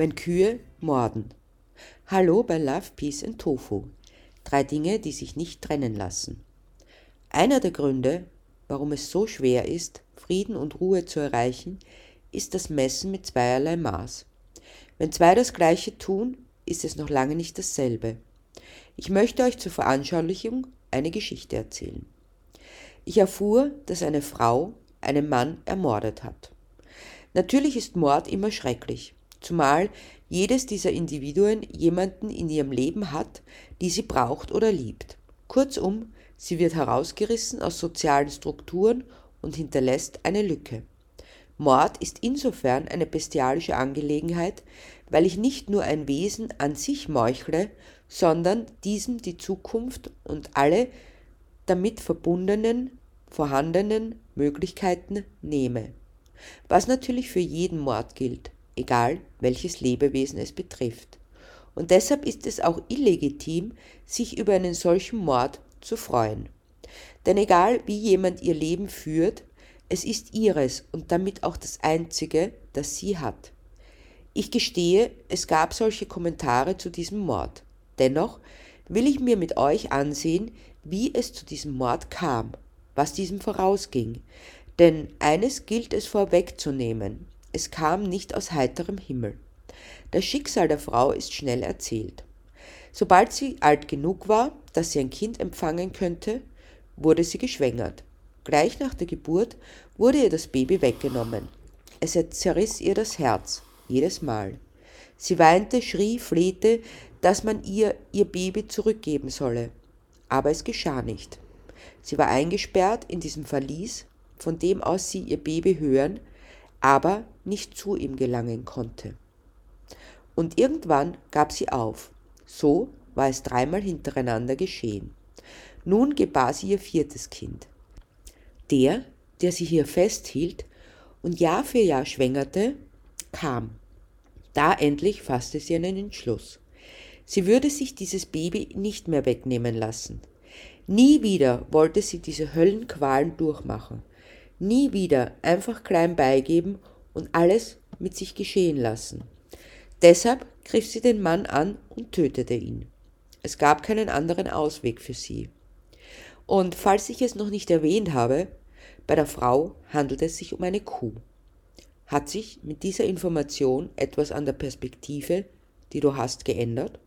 wenn Kühe morden. Hallo bei Love, Peace and Tofu. Drei Dinge, die sich nicht trennen lassen. Einer der Gründe, warum es so schwer ist, Frieden und Ruhe zu erreichen, ist das Messen mit zweierlei Maß. Wenn zwei das Gleiche tun, ist es noch lange nicht dasselbe. Ich möchte euch zur Veranschaulichung eine Geschichte erzählen. Ich erfuhr, dass eine Frau einen Mann ermordet hat. Natürlich ist Mord immer schrecklich, zumal jedes dieser Individuen jemanden in ihrem Leben hat, die sie braucht oder liebt. Kurzum, sie wird herausgerissen aus sozialen Strukturen und hinterlässt eine Lücke. Mord ist insofern eine bestialische Angelegenheit, weil ich nicht nur ein Wesen an sich meuchle, sondern diesem die Zukunft und alle damit verbundenen, vorhandenen Möglichkeiten nehme. Was natürlich für jeden Mord gilt, egal welches Lebewesen es betrifft. Und deshalb ist es auch illegitim, sich über einen solchen Mord zu freuen. Denn egal wie jemand ihr Leben führt, es ist ihres und damit auch das einzige, das sie hat. Ich gestehe, es gab solche Kommentare zu diesem Mord. Dennoch will ich mir mit euch ansehen, wie es zu diesem Mord kam, was diesem vorausging. Denn eines gilt es vorwegzunehmen, es kam nicht aus heiterem Himmel. Das Schicksal der Frau ist schnell erzählt. Sobald sie alt genug war, dass sie ein Kind empfangen könnte, wurde sie geschwängert. Gleich nach der Geburt wurde ihr das Baby weggenommen. Es zerriss ihr das Herz, jedes Mal. Sie weinte, schrie, flehte, dass man ihr ihr Baby zurückgeben solle. Aber es geschah nicht. Sie war eingesperrt in diesem Verlies, von dem aus sie ihr Baby hören, aber nicht zu ihm gelangen konnte. Und irgendwann gab sie auf. So war es dreimal hintereinander geschehen. Nun gebar sie ihr viertes Kind. Der, der sie hier festhielt und Jahr für Jahr schwängerte, kam. Da endlich fasste sie einen Entschluss. Sie würde sich dieses Baby nicht mehr wegnehmen lassen. Nie wieder wollte sie diese Höllenqualen durchmachen. Nie wieder einfach klein beigeben und alles mit sich geschehen lassen. Deshalb griff sie den Mann an und tötete ihn. Es gab keinen anderen Ausweg für sie. Und falls ich es noch nicht erwähnt habe, bei der Frau handelt es sich um eine Kuh. Hat sich mit dieser Information etwas an der Perspektive, die du hast, geändert?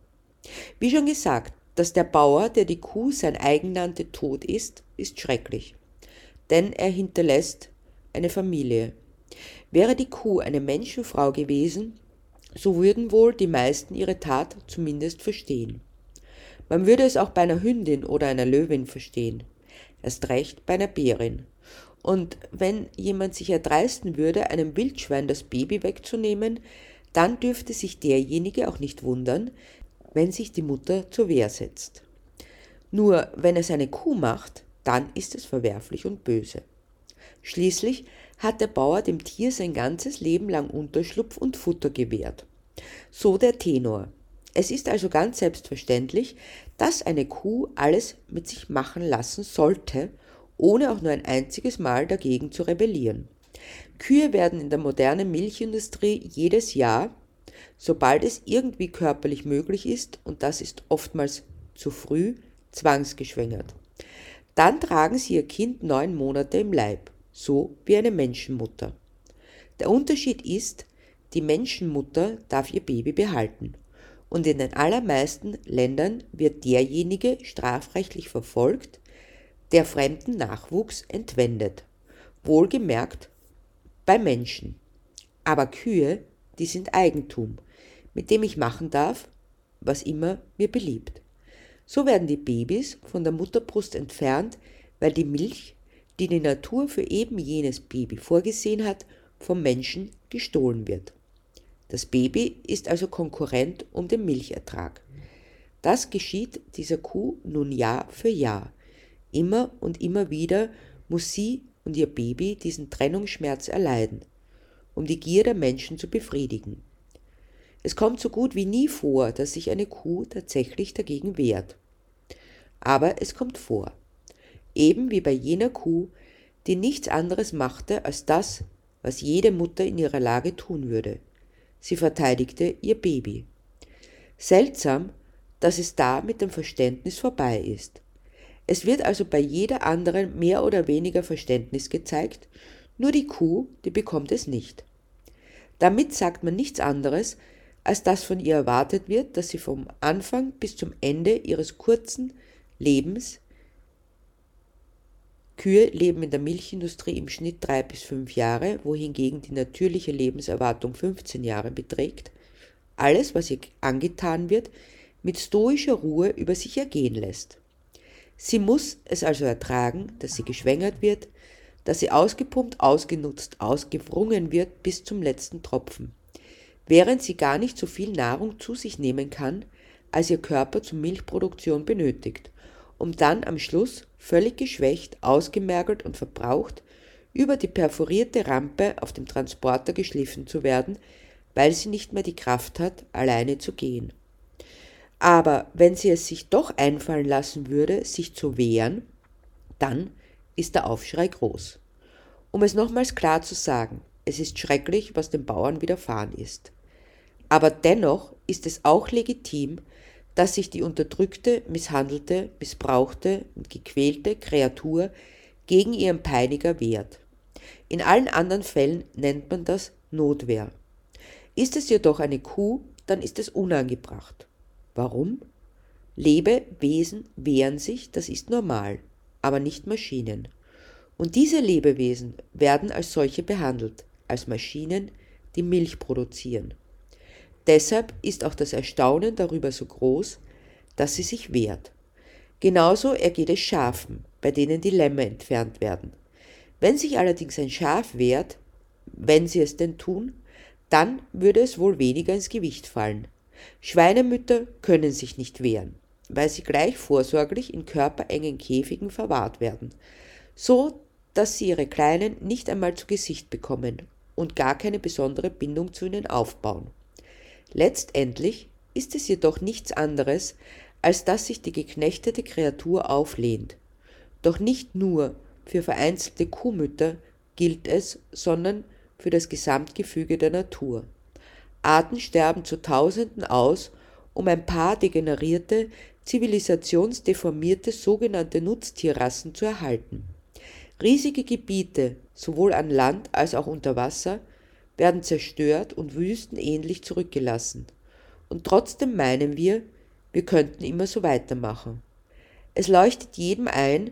Wie schon gesagt, dass der Bauer, der die Kuh sein eigen nannte, tot ist, ist schrecklich. Denn er hinterlässt eine Familie. Wäre die Kuh eine Menschenfrau gewesen, so würden wohl die meisten ihre Tat zumindest verstehen. Man würde es auch bei einer Hündin oder einer Löwin verstehen, erst recht bei einer Bärin. Und wenn jemand sich erdreisten würde, einem Wildschwein das Baby wegzunehmen, dann dürfte sich derjenige auch nicht wundern, wenn sich die Mutter zur Wehr setzt. Nur wenn es eine Kuh macht, dann ist es verwerflich und böse. Schließlich hat der Bauer dem Tier sein ganzes Leben lang Unterschlupf und Futter gewährt. So der Tenor. Es ist also ganz selbstverständlich, dass eine Kuh alles mit sich machen lassen sollte, ohne auch nur ein einziges Mal dagegen zu rebellieren. Kühe werden in der modernen Milchindustrie jedes Jahr, sobald es irgendwie körperlich möglich ist, und das ist oftmals zu früh, zwangsgeschwängert. Dann tragen sie ihr Kind neun Monate im Leib, so wie eine Menschenmutter. Der Unterschied ist, die Menschenmutter darf ihr Baby behalten. Und in den allermeisten Ländern wird derjenige strafrechtlich verfolgt, der fremden Nachwuchs entwendet. Wohlgemerkt bei Menschen. Aber Kühe, die sind Eigentum, mit dem ich machen darf, was immer mir beliebt. So werden die Babys von der Mutterbrust entfernt, weil die Milch, die die Natur für eben jenes Baby vorgesehen hat, vom Menschen gestohlen wird. Das Baby ist also Konkurrent um den Milchertrag. Das geschieht dieser Kuh nun Jahr für Jahr. Immer und immer wieder muss sie und ihr Baby diesen Trennungsschmerz erleiden, um die Gier der Menschen zu befriedigen. Es kommt so gut wie nie vor, dass sich eine Kuh tatsächlich dagegen wehrt. Aber es kommt vor. Eben wie bei jener Kuh, die nichts anderes machte als das, was jede Mutter in ihrer Lage tun würde. sie verteidigte ihr Baby. Seltsam, dass es da mit dem Verständnis vorbei ist. Es wird also bei jeder anderen mehr oder weniger Verständnis gezeigt, nur die Kuh, die bekommt es nicht. Damit sagt man nichts anderes, als dass von ihr erwartet wird, dass sie vom Anfang bis zum Ende ihres kurzen Lebens Kühe leben in der Milchindustrie im Schnitt drei bis fünf Jahre, wohingegen die natürliche Lebenserwartung 15 Jahre beträgt, alles, was ihr angetan wird, mit stoischer Ruhe über sich ergehen lässt. Sie muss es also ertragen, dass sie geschwängert wird, dass sie ausgepumpt, ausgenutzt, ausgewrungen wird bis zum letzten Tropfen, während sie gar nicht so viel Nahrung zu sich nehmen kann, als ihr Körper zur Milchproduktion benötigt, um dann am Schluss völlig geschwächt, ausgemergelt und verbraucht über die perforierte Rampe auf dem Transporter geschliffen zu werden, weil sie nicht mehr die Kraft hat, alleine zu gehen. Aber wenn sie es sich doch einfallen lassen würde, sich zu wehren, dann ist der Aufschrei groß. Um es nochmals klar zu sagen, es ist schrecklich, was den Bauern widerfahren ist. Aber dennoch ist es auch legitim, dass sich die unterdrückte, misshandelte, missbrauchte und gequälte Kreatur gegen ihren Peiniger wehrt. In allen anderen Fällen nennt man das Notwehr. Ist es jedoch eine Kuh, dann ist es unangebracht. Warum? Lebewesen wehren sich, das ist normal, aber nicht Maschinen. Und diese Lebewesen werden als solche behandelt, als Maschinen, die Milch produzieren. Deshalb ist auch das Erstaunen darüber so groß, dass sie sich wehrt. Genauso ergeht es Schafen, bei denen die Lämme entfernt werden. Wenn sich allerdings ein Schaf wehrt, wenn sie es denn tun, dann würde es wohl weniger ins Gewicht fallen. Schweinemütter können sich nicht wehren, weil sie gleich vorsorglich in körperengen Käfigen verwahrt werden, so dass sie ihre Kleinen nicht einmal zu Gesicht bekommen und gar keine besondere Bindung zu ihnen aufbauen. Letztendlich ist es jedoch nichts anderes, als dass sich die geknechtete Kreatur auflehnt. Doch nicht nur für vereinzelte Kuhmütter gilt es, sondern für das Gesamtgefüge der Natur. Arten sterben zu Tausenden aus, um ein paar degenerierte, zivilisationsdeformierte sogenannte Nutztierrassen zu erhalten. Riesige Gebiete, sowohl an Land als auch unter Wasser, werden zerstört und wüstenähnlich zurückgelassen. Und trotzdem meinen wir, wir könnten immer so weitermachen. Es leuchtet jedem ein,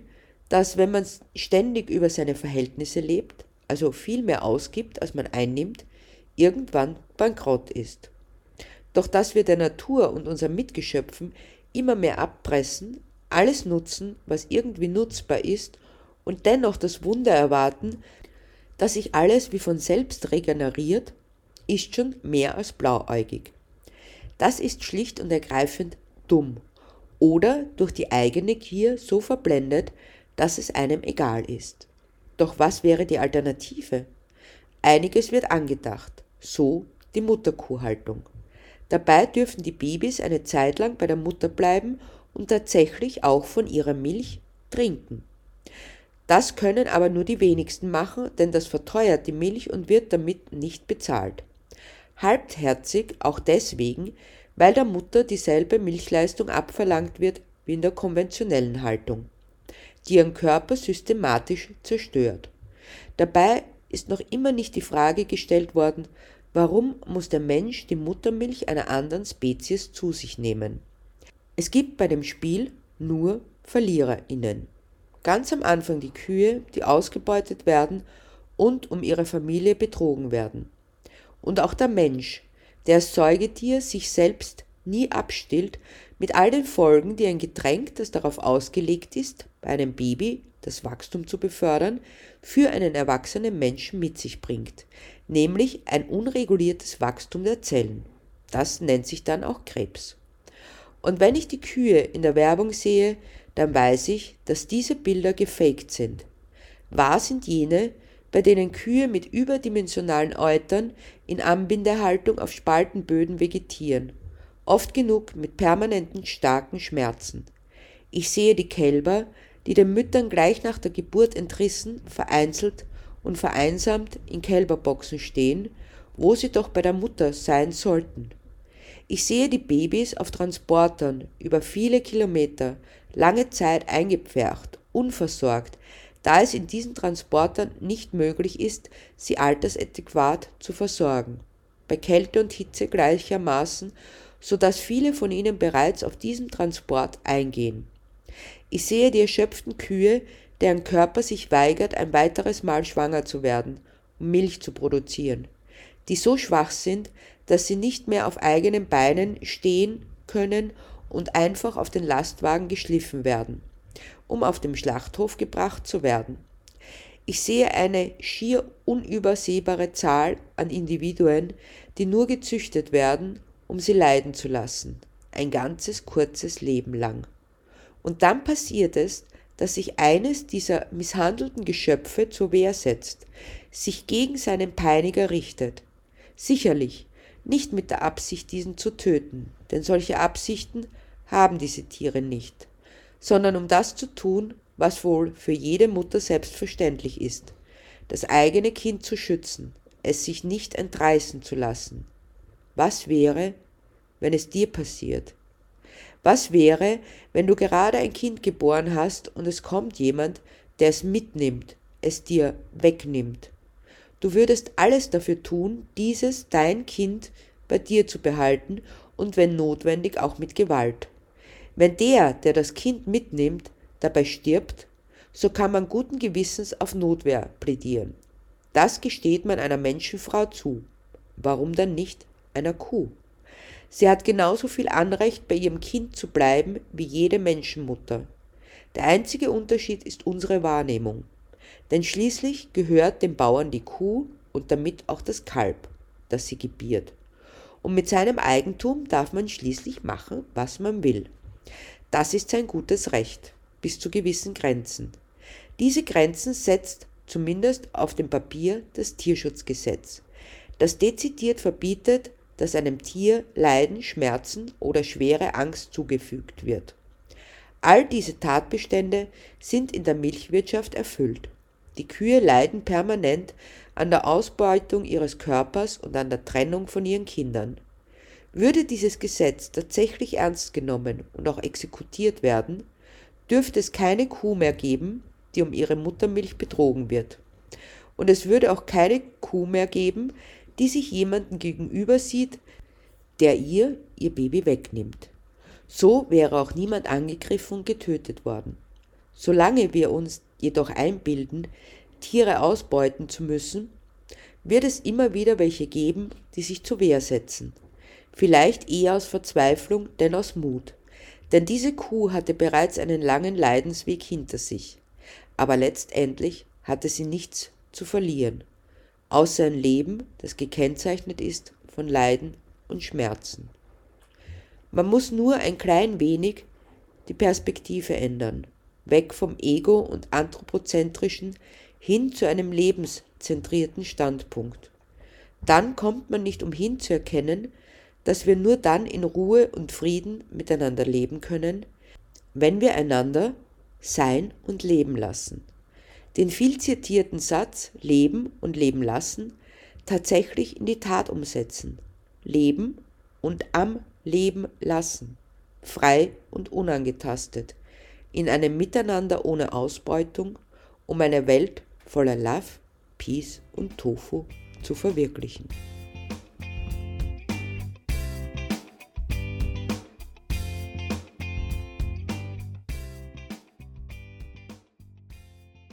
dass wenn man ständig über seine Verhältnisse lebt, also viel mehr ausgibt, als man einnimmt, irgendwann bankrott ist. Doch dass wir der Natur und unseren Mitgeschöpfen immer mehr abpressen, alles nutzen, was irgendwie nutzbar ist, und dennoch das Wunder erwarten, dass sich alles wie von selbst regeneriert, ist schon mehr als blauäugig. Das ist schlicht und ergreifend dumm oder durch die eigene Gier so verblendet, dass es einem egal ist. Doch was wäre die Alternative? Einiges wird angedacht, so die Mutterkuhhaltung. Dabei dürfen die Babys eine Zeit lang bei der Mutter bleiben und tatsächlich auch von ihrer Milch trinken. Das können aber nur die wenigsten machen, denn das verteuert die Milch und wird damit nicht bezahlt. Halbherzig auch deswegen, weil der Mutter dieselbe Milchleistung abverlangt wird wie in der konventionellen Haltung, die ihren Körper systematisch zerstört. Dabei ist noch immer nicht die Frage gestellt worden, warum muss der Mensch die Muttermilch einer anderen Spezies zu sich nehmen. Es gibt bei dem Spiel nur Verliererinnen. Ganz am Anfang die Kühe, die ausgebeutet werden und um ihre Familie betrogen werden. Und auch der Mensch, der als Säugetier sich selbst nie abstillt, mit all den Folgen, die ein Getränk, das darauf ausgelegt ist, bei einem Baby das Wachstum zu befördern, für einen erwachsenen Menschen mit sich bringt, nämlich ein unreguliertes Wachstum der Zellen. Das nennt sich dann auch Krebs. Und wenn ich die Kühe in der Werbung sehe, dann weiß ich, dass diese Bilder gefaked sind. Wahr sind jene, bei denen Kühe mit überdimensionalen Eutern in Anbindehaltung auf Spaltenböden vegetieren, oft genug mit permanenten starken Schmerzen. Ich sehe die Kälber, die den Müttern gleich nach der Geburt entrissen, vereinzelt und vereinsamt in Kälberboxen stehen wo sie doch bei der Mutter sein sollten. Ich sehe die Babys auf Transportern über viele Kilometer, lange Zeit eingepfercht, unversorgt, da es in diesen Transportern nicht möglich ist, sie altersadäquat zu versorgen. Bei Kälte und Hitze gleichermaßen, so dass viele von ihnen bereits auf diesem Transport eingehen. Ich sehe die erschöpften Kühe, deren Körper sich weigert, ein weiteres Mal schwanger zu werden, um Milch zu produzieren, die so schwach sind, dass sie nicht mehr auf eigenen Beinen stehen können und einfach auf den Lastwagen geschliffen werden, um auf dem Schlachthof gebracht zu werden. Ich sehe eine schier unübersehbare Zahl an Individuen, die nur gezüchtet werden, um sie leiden zu lassen, ein ganzes kurzes Leben lang. Und dann passiert es, dass sich eines dieser misshandelten Geschöpfe zur Wehr setzt, sich gegen seinen Peiniger richtet. Sicherlich nicht mit der Absicht, diesen zu töten, denn solche Absichten haben diese Tiere nicht, sondern um das zu tun, was wohl für jede Mutter selbstverständlich ist, das eigene Kind zu schützen, es sich nicht entreißen zu lassen. Was wäre, wenn es dir passiert? Was wäre, wenn du gerade ein Kind geboren hast und es kommt jemand, der es mitnimmt, es dir wegnimmt? Du würdest alles dafür tun, dieses, dein Kind, bei dir zu behalten und wenn notwendig auch mit Gewalt. Wenn der, der das Kind mitnimmt, dabei stirbt, so kann man guten Gewissens auf Notwehr plädieren. Das gesteht man einer Menschenfrau zu. Warum dann nicht einer Kuh? Sie hat genauso viel Anrecht, bei ihrem Kind zu bleiben wie jede Menschenmutter. Der einzige Unterschied ist unsere Wahrnehmung. Denn schließlich gehört dem Bauern die Kuh und damit auch das Kalb, das sie gebiert. Und mit seinem Eigentum darf man schließlich machen, was man will. Das ist sein gutes Recht, bis zu gewissen Grenzen. Diese Grenzen setzt zumindest auf dem Papier das Tierschutzgesetz, das dezidiert verbietet, dass einem Tier Leiden, Schmerzen oder schwere Angst zugefügt wird. All diese Tatbestände sind in der Milchwirtschaft erfüllt. Die Kühe leiden permanent an der Ausbeutung ihres Körpers und an der Trennung von ihren Kindern. Würde dieses Gesetz tatsächlich ernst genommen und auch exekutiert werden, dürfte es keine Kuh mehr geben, die um ihre Muttermilch betrogen wird. Und es würde auch keine Kuh mehr geben, die sich jemanden gegenüber sieht, der ihr ihr Baby wegnimmt. So wäre auch niemand angegriffen und getötet worden. Solange wir uns jedoch einbilden, Tiere ausbeuten zu müssen, wird es immer wieder welche geben, die sich zur Wehr setzen. Vielleicht eher aus Verzweiflung, denn aus Mut. Denn diese Kuh hatte bereits einen langen Leidensweg hinter sich. Aber letztendlich hatte sie nichts zu verlieren außer ein Leben, das gekennzeichnet ist von Leiden und Schmerzen. Man muss nur ein klein wenig die Perspektive ändern, weg vom Ego und anthropozentrischen hin zu einem lebenszentrierten Standpunkt. Dann kommt man nicht umhin zu erkennen, dass wir nur dann in Ruhe und Frieden miteinander leben können, wenn wir einander sein und leben lassen den viel zitierten Satz Leben und Leben lassen tatsächlich in die Tat umsetzen. Leben und am Leben lassen. Frei und unangetastet. In einem Miteinander ohne Ausbeutung, um eine Welt voller Love, Peace und Tofu zu verwirklichen.